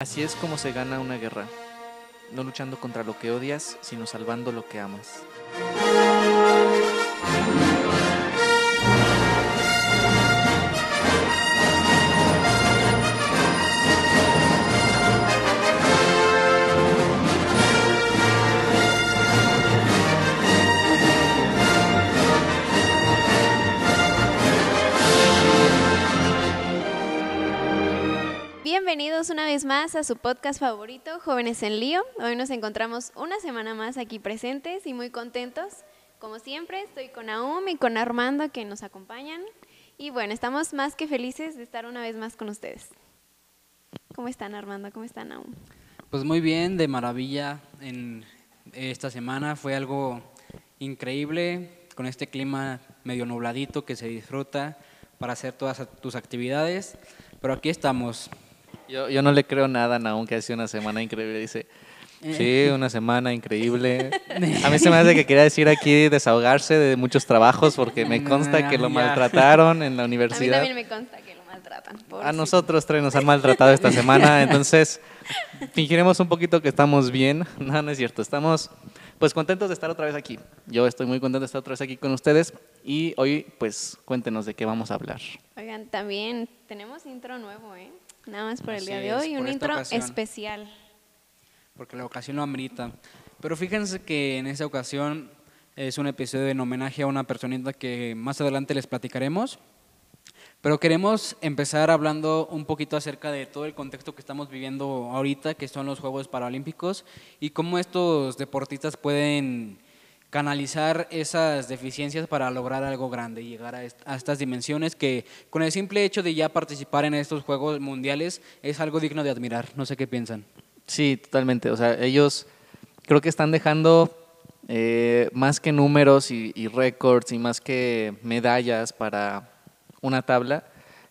Así es como se gana una guerra, no luchando contra lo que odias, sino salvando lo que amas. Bienvenidos una vez más a su podcast favorito, Jóvenes en Lío. Hoy nos encontramos una semana más aquí presentes y muy contentos. Como siempre, estoy con Aum y con Armando que nos acompañan. Y bueno, estamos más que felices de estar una vez más con ustedes. ¿Cómo están Armando? ¿Cómo están Aum? Pues muy bien, de maravilla en esta semana. Fue algo increíble con este clima medio nubladito que se disfruta para hacer todas tus actividades. Pero aquí estamos, Yo, yo no le creo nada Naum que ha sido una semana increíble. Dice, sí, una semana increíble. A mí se me hace que quería decir aquí desahogarse de muchos trabajos porque me consta que lo Ya. maltrataron en la A mí universidad. también me consta que lo maltratan. A nosotros tres nos han maltratado esta semana, entonces fingiremos un poquito que estamos bien. No, no es cierto. Estamos pues contentos de estar otra vez aquí. Yo estoy muy contento de estar otra vez aquí con ustedes y hoy pues cuéntenos de qué vamos a hablar. Oigan, también tenemos intro nuevo, ¿eh? Nada más por el día de hoy, un intro ocasión. especial. porque la ocasión lo amerita. Pero fíjense que en esta ocasión es un episodio en homenaje a una personita que más adelante les platicaremos. Pero queremos empezar hablando un poquito acerca de todo el contexto que estamos viviendo ahorita, que son los Juegos Paralímpicos, y cómo estos deportistas pueden canalizar esas deficiencias para lograr algo grande y llegar a, est- a estas dimensiones que con el simple hecho de ya participar en estos Juegos Mundiales es algo digno de admirar. No sé qué piensan. Sí, totalmente. O sea, ellos creo que están dejando eh, más que números y, y récords y más que medallas para una tabla,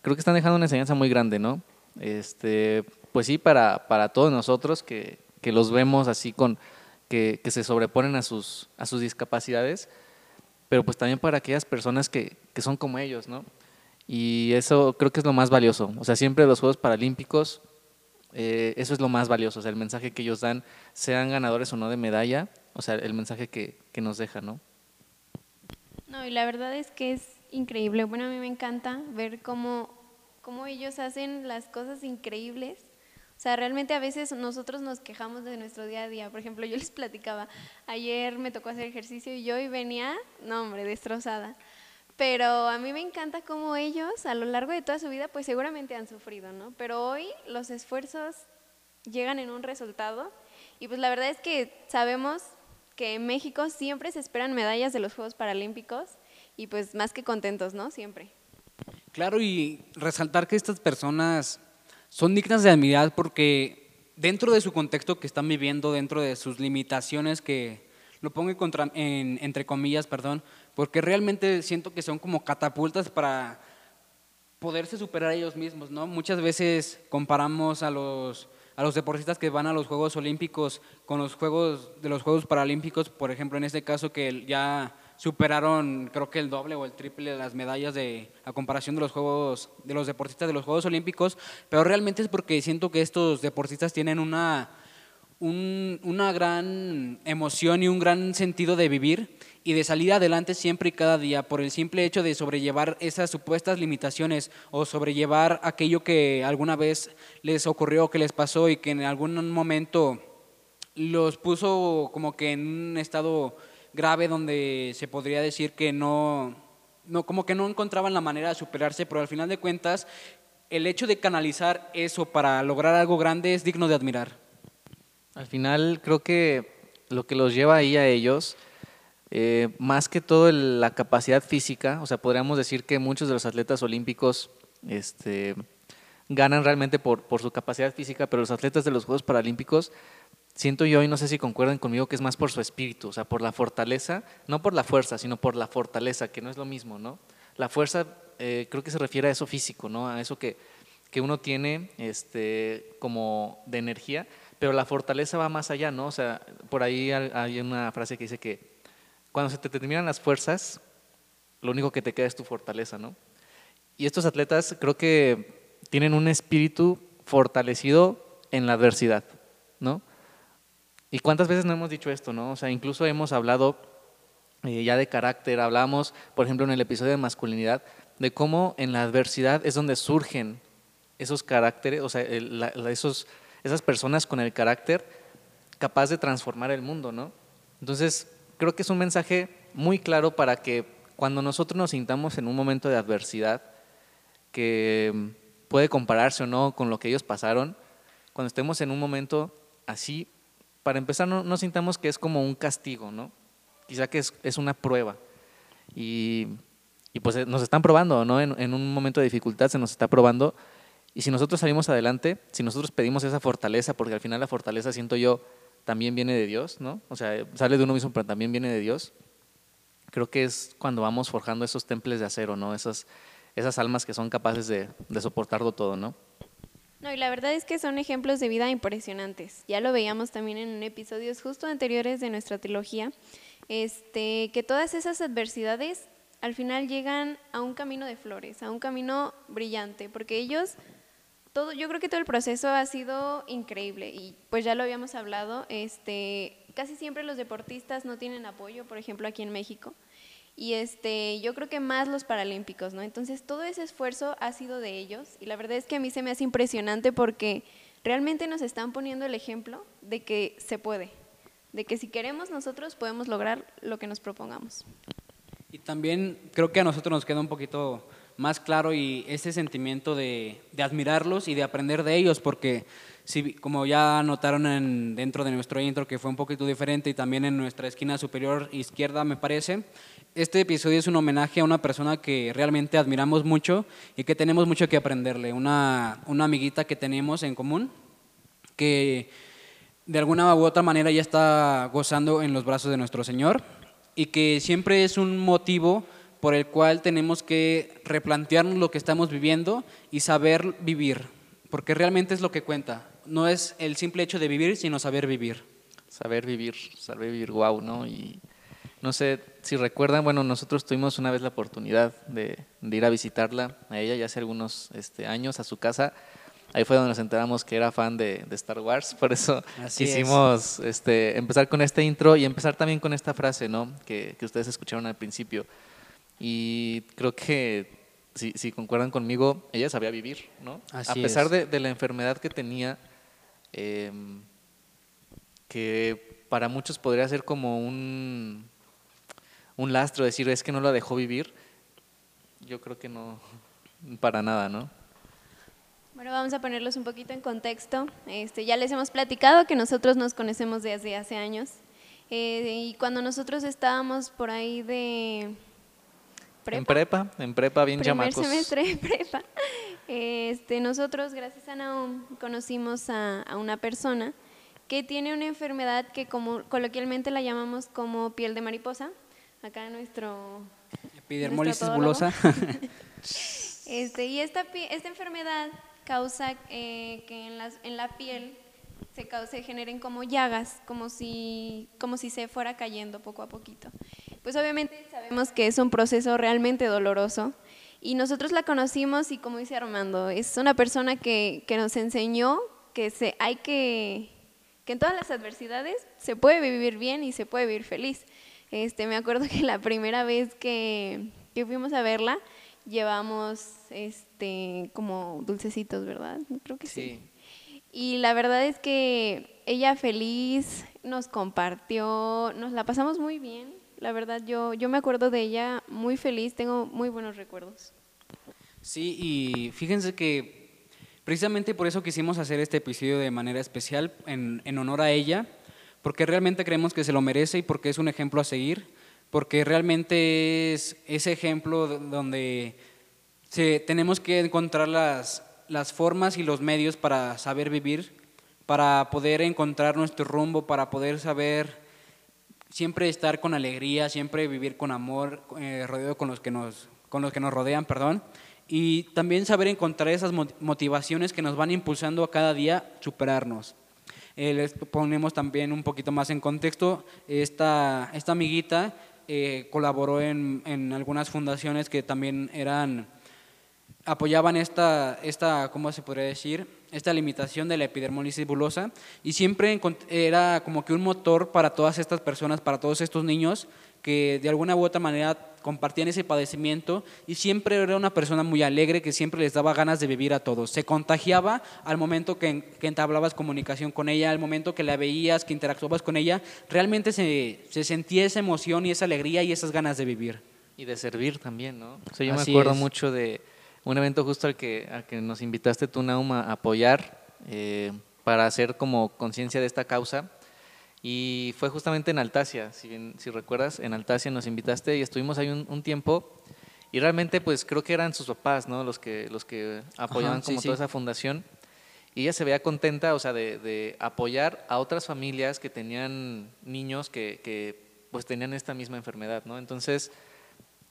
creo que están dejando una enseñanza muy grande, ¿no? Este, pues sí, para, para todos nosotros que, que los vemos así con, que, que se sobreponen a sus, a sus discapacidades, pero pues también para aquellas personas que, que son como ellos, ¿no? Y eso creo que es lo más valioso. O sea, siempre los Juegos Paralímpicos eh, eso es lo más valioso, o sea, el mensaje que ellos dan, sean ganadores o no de medalla, o sea, el mensaje que, que nos deja, ¿no? No, y la verdad es que es increíble. Bueno, a mí me encanta ver cómo, cómo ellos hacen las cosas increíbles. O sea, realmente a veces nosotros nos quejamos de nuestro día a día. Por ejemplo, yo les platicaba, ayer me tocó hacer ejercicio y yo y venía, no hombre, destrozada. Pero a mí me encanta cómo ellos a lo largo de toda su vida pues seguramente han sufrido, ¿no? Pero hoy los esfuerzos llegan en un resultado y pues la verdad es que sabemos que en México siempre se esperan medallas de los Juegos Paralímpicos y pues más que contentos, ¿no? Siempre. Claro, y resaltar que estas personas son dignas de admirar porque dentro de su contexto que están viviendo, dentro de sus limitaciones que lo pongo en contra- en- entre comillas, perdón, porque realmente siento que son como catapultas para poderse superar ellos mismos, ¿no? Muchas veces comparamos a los a los deportistas que van a los Juegos Olímpicos con los Juegos de los Juegos Paralímpicos, por ejemplo, en este caso que ya superaron creo que el doble o el triple de las medallas de a comparación de los Juegos de los deportistas de los Juegos Olímpicos, pero realmente es porque siento que estos deportistas tienen una un- una gran emoción y un gran sentido de vivir y de salir adelante siempre y cada día por el simple hecho de sobrellevar esas supuestas limitaciones o sobrellevar aquello que alguna vez les ocurrió, que les pasó y que en algún momento los puso como que en un estado grave donde se podría decir que no, no como que no encontraban la manera de superarse, pero al final de cuentas el hecho de canalizar eso para lograr algo grande es digno de admirar. Al final creo que lo que los lleva ahí a ellos, eh, más que todo la capacidad física, o sea, podríamos decir que muchos de los atletas olímpicos este, ganan realmente por, por su capacidad física, pero los atletas de los Juegos Paralímpicos, siento yo, y no sé si concuerdan conmigo, que es más por su espíritu, o sea, por la fortaleza, no por la fuerza, sino por la fortaleza, que no es lo mismo, ¿no? La fuerza eh, creo que se refiere a eso físico, ¿no? A eso que, que uno tiene este, como de energía, pero la fortaleza va más allá, ¿no? O sea, por ahí hay una frase que dice que cuando se te terminan las fuerzas, lo único que te queda es tu fortaleza, ¿no? Y estos atletas creo que tienen un espíritu fortalecido en la adversidad, ¿no? ¿Y cuántas veces no hemos dicho esto, no? O sea, incluso hemos hablado eh, ya de carácter, hablamos, por ejemplo, en el episodio de masculinidad, de cómo en la adversidad es donde surgen esos caracteres, o sea, esos, esas personas con el carácter capaz de transformar el mundo, ¿no? Entonces, creo que es un mensaje muy claro para que cuando nosotros nos sintamos en un momento de adversidad, que puede compararse o no con lo que ellos pasaron, cuando estemos en un momento así, para empezar, no, sintamos que es como un castigo, ¿no? Quizá que es, es una prueba. Y, y, pues eh, nos están probando, ¿no? En, en, un momento de dificultad se nos está probando. Y si nosotros salimos adelante, si nosotros pedimos esa fortaleza, porque al final la fortaleza, siento yo, también viene de Dios, ¿no? O sea, sale de uno mismo, pero también viene de Dios. Creo que es cuando vamos forjando esos temples de acero, ¿no? Esas, esas almas que son capaces de, de soportarlo todo, ¿no? No, y la verdad es que son ejemplos de vida impresionantes. Ya lo veíamos también en episodios justo anteriores de nuestra trilogía, este, que todas esas adversidades al final llegan a un camino de flores, a un camino brillante, porque ellos, todo, yo creo que todo el proceso ha sido increíble y pues ya lo habíamos hablado, este, casi siempre los deportistas no tienen apoyo, por ejemplo aquí en México y este, yo creo que más los paralímpicos, ¿no? Entonces todo ese esfuerzo ha sido de ellos y la verdad es que a mí se me hace impresionante porque realmente nos están poniendo el ejemplo de que se puede, de que si queremos nosotros podemos lograr lo que nos propongamos. Y también creo que a nosotros nos queda un poquito más claro y ese sentimiento de, admirarlos y de aprender de ellos, porque si, como ya notaron en, dentro de nuestro intro que fue un poquito diferente y también en nuestra esquina superior izquierda me parece, este episodio es un homenaje a una persona que realmente admiramos mucho y que tenemos mucho que aprenderle, una, una amiguita que tenemos en común, que de alguna u otra manera ya está gozando en los brazos de nuestro Señor y que siempre es un motivo por el cual tenemos que replantearnos lo que estamos viviendo y saber vivir, porque realmente es lo que cuenta. No es el simple hecho de vivir, sino saber vivir. Saber vivir, saber vivir, wow, ¿no? Y no sé si recuerdan, bueno, nosotros tuvimos una vez la oportunidad de, ir a visitarla a ella ya hace algunos este, años a su casa. Ahí fue donde nos enteramos que era fan de, Star Wars, por eso quisimos este, empezar con este intro y empezar también con esta frase ¿no? que, ustedes escucharon al principio. Y creo que si, si concuerdan conmigo, ella sabía vivir, ¿no? a pesar de, la enfermedad que tenía, em, que para muchos podría ser como un, un lastro, decir es que no la dejó vivir, yo creo que no, para nada, ¿no? Bueno, vamos a ponerlos un poquito en contexto. Este, ya les hemos platicado que nosotros nos conocemos desde hace años. Eh, y cuando nosotros estábamos por ahí de... Prepa, en prepa, en prepa bien primer semestre en prepa. Este, nosotros, gracias a Naum, conocimos a, a una persona que tiene una enfermedad que como coloquialmente la llamamos como piel de mariposa, acá nuestro... Epidermolisis bulosa. este, y esta, esta enfermedad causa eh, que en, las, en la piel se, se generen como llagas, como si, como si se fuera cayendo poco a poquito. Pues obviamente sabemos que es un proceso realmente doloroso y nosotros la conocimos y como dice Armando, es una persona que, que nos enseñó que se, hay que, que en todas las adversidades se puede vivir bien y se puede vivir feliz. Este, me acuerdo que la primera vez que, fuimos a verla, llevamos este, como dulcecitos, ¿verdad? Creo que sí. Y la verdad es que ella feliz nos compartió, nos la pasamos muy bien. La verdad, yo, yo me acuerdo de ella muy feliz, tengo muy buenos recuerdos. Sí, y fíjense que precisamente por eso quisimos hacer este episodio de manera especial, en, en honor a ella, porque realmente creemos que se lo merece y porque es un ejemplo a seguir, porque realmente es ese ejemplo donde tenemos que encontrar las, las formas y los medios para saber vivir, para poder encontrar nuestro rumbo, para poder saber siempre estar con alegría, siempre vivir con amor, eh, rodeado con los, que nos, con los que nos rodean, perdón, y también saber encontrar esas motivaciones que nos van impulsando a cada día superarnos. Eh, les ponemos también un poquito más en contexto. Esta, esta amiguita eh, colaboró en, en, algunas fundaciones que también eran apoyaban esta, esta, ¿cómo se podría decir? Esta limitación de la epidermolisis bulosa y siempre era como que un motor para todas estas personas, para todos estos niños que de alguna u otra manera compartían ese padecimiento y siempre era una persona muy alegre que siempre les daba ganas de vivir a todos. Se contagiaba al momento que, que entablabas comunicación con ella, al momento que la veías, que interactuabas con ella, realmente se, se sentía esa emoción y esa alegría y esas ganas de vivir. Y de servir también, ¿no? O sea, yo me acuerdo mucho de un evento justo al que, al que nos invitaste tú, Nauma, a apoyar eh, para hacer como conciencia de esta causa. Y fue justamente en Altasia, si, bien, si recuerdas, en Altasia nos invitaste y estuvimos ahí un, tiempo. Y realmente, pues creo que eran sus papás, ¿no? Los que, los que apoyaban como toda esa fundación. Y ella se veía contenta, o sea, de, de, apoyar a otras familias que tenían niños que, que, pues tenían esta misma enfermedad, ¿no? Entonces,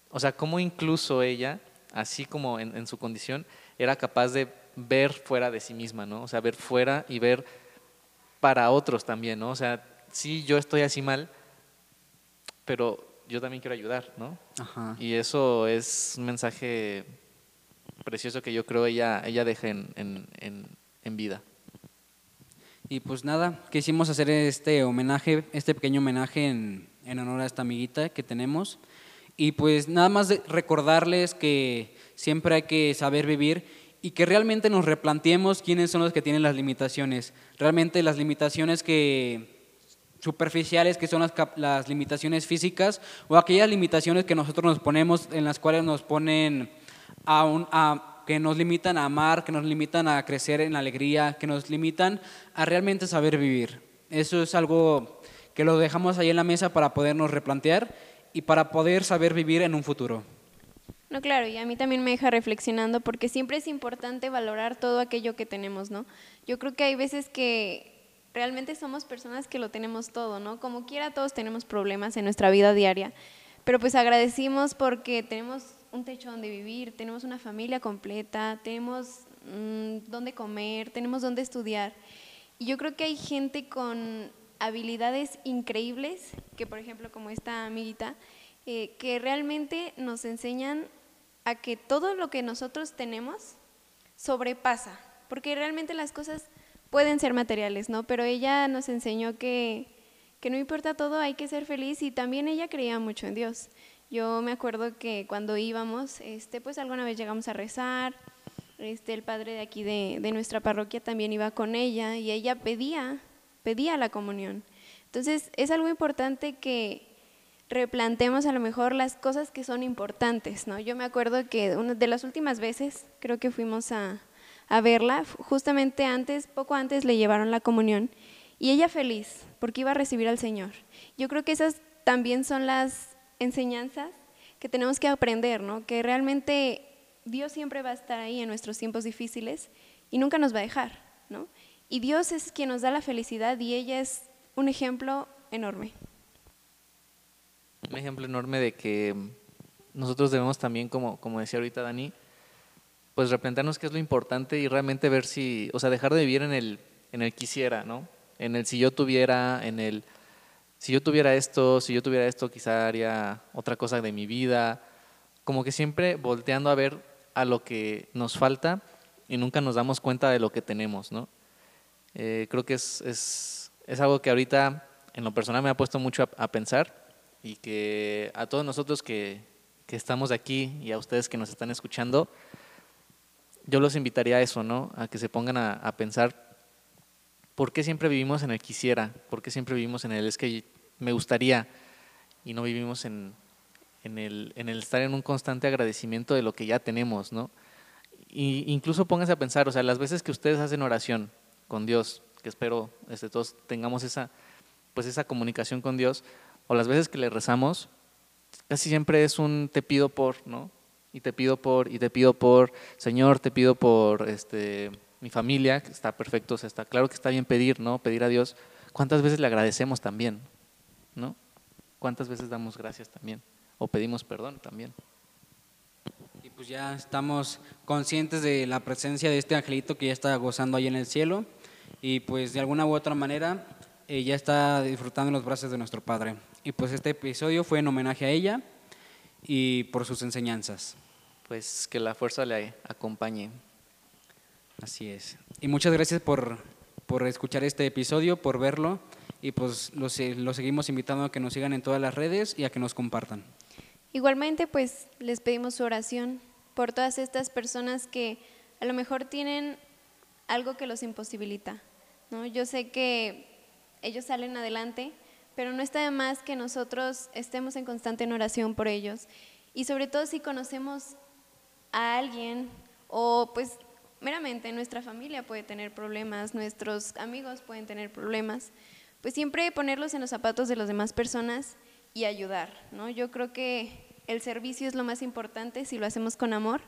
o sea, cómo incluso ella así como en, su condición, era capaz de ver fuera de sí misma, ¿no? O sea, ver fuera y ver para otros también, ¿no? O sea, sí, yo estoy así mal, pero yo también quiero ayudar, ¿no? Y eso es un mensaje precioso que yo creo ella, ella deja en, en vida. Y pues nada, quisimos hacer este homenaje, este pequeño homenaje en, en honor a esta amiguita que tenemos. Y pues nada más recordarles que siempre hay que saber vivir y que realmente nos replanteemos quiénes son los que tienen las limitaciones. Realmente las limitaciones que superficiales que son las, las, limitaciones físicas o aquellas limitaciones que nosotros nos ponemos en las cuales nos ponen a, un, a que nos limitan a amar, que nos limitan a crecer en alegría, que nos limitan a realmente saber vivir. Eso es algo que lo dejamos ahí en la mesa para podernos replantear y para poder saber vivir en un futuro. No, claro, y a mí también me deja reflexionando porque siempre es importante valorar todo aquello que tenemos, ¿no? Yo creo que hay veces que realmente somos personas que lo tenemos todo, ¿no? Como quiera todos tenemos problemas en nuestra vida diaria, pero pues agradecimos porque tenemos un techo donde vivir, tenemos una familia completa, tenemos mm, donde comer, tenemos donde estudiar. Y yo creo que hay gente con habilidades increíbles, que por ejemplo como esta amiguita, eh, que realmente nos enseñan a que todo lo que nosotros tenemos sobrepasa, porque realmente las cosas pueden ser materiales, ¿no? Pero ella nos enseñó que, que no importa todo, hay que ser feliz y también ella creía mucho en Dios. Yo me acuerdo que cuando íbamos, este, pues alguna vez llegamos a rezar, este, el padre de aquí de, de nuestra parroquia también iba con ella y ella pedía pedía la comunión. Entonces, es algo importante que replantemos a lo mejor las cosas que son importantes, ¿no? Yo me acuerdo que una de las últimas veces, creo que fuimos a, a verla, justamente antes, poco antes le llevaron la comunión y ella feliz porque iba a recibir al Señor. Yo creo que esas también son las enseñanzas que tenemos que aprender, ¿no? Que realmente Dios siempre va a estar ahí en nuestros tiempos difíciles y nunca nos va a dejar, ¿no? Y Dios es quien nos da la felicidad y ella es un ejemplo enorme. Un ejemplo enorme de que nosotros debemos también, como, como decía ahorita Dani, pues replantearnos qué es lo importante y realmente ver si, o sea, dejar de vivir en el, en el quisiera, ¿no? En el si yo tuviera, en el si yo tuviera esto, si yo tuviera esto, quizá haría otra cosa de mi vida. Como que siempre volteando a ver a lo que nos falta y nunca nos damos cuenta de lo que tenemos, ¿no? Eh, creo que es, es, es, algo que ahorita en lo personal me ha puesto mucho a, pensar y que a todos nosotros que, que, estamos aquí y a ustedes que nos están escuchando, yo los invitaría a eso, ¿no? A que se pongan a, a pensar por qué siempre vivimos en el quisiera, por qué siempre vivimos en el es que me gustaría y no vivimos en, en, el, en el estar en un constante agradecimiento de lo que ya tenemos, ¿no? Y incluso pónganse a pensar, o sea, las veces que ustedes hacen oración, con Dios, que espero este, todos tengamos esa, pues esa comunicación con Dios, o las veces que le rezamos, casi siempre es un te pido por, ¿no? Y te pido por, y te pido por, Señor, te pido por este, mi familia, que está perfecto, está claro que está bien pedir, ¿no? Pedir a Dios. ¿Cuántas veces le agradecemos también? ¿No? ¿Cuántas veces damos gracias también? O pedimos perdón también. Y pues ya estamos conscientes de la presencia de este angelito que ya está gozando ahí en el cielo y pues de alguna u otra manera ella ya está disfrutando en los brazos de nuestro Padre. Y pues este episodio fue en homenaje a ella y por sus enseñanzas. pues que la fuerza le acompañe. Así es. Y muchas gracias por, por escuchar este episodio, por verlo y pues los, los seguimos invitando a que nos sigan en todas las redes y a que nos compartan. Igualmente, pues les pedimos su oración por todas estas personas que a lo mejor tienen algo que los imposibilita. ¿no? Yo sé que ellos salen adelante, pero no está de más que nosotros estemos en constante en oración por ellos. Y sobre todo si conocemos a alguien o pues meramente nuestra familia puede tener problemas, nuestros amigos pueden tener problemas, pues siempre ponerlos en los zapatos de las demás personas y ayudar, ¿no? Yo creo que el servicio es lo más importante si lo hacemos con amor.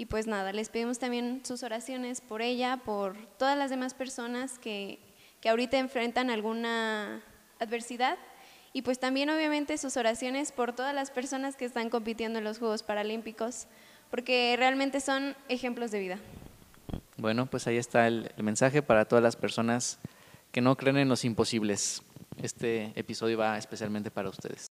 Y pues nada, les pedimos también sus oraciones por ella, por todas las demás personas que, que ahorita enfrentan alguna adversidad. Y pues también obviamente sus oraciones por todas las personas que están compitiendo en los Juegos Paralímpicos, porque realmente son ejemplos de vida. Bueno, pues ahí está el, el mensaje para todas las personas que no creen en los imposibles. Este episodio va especialmente para ustedes.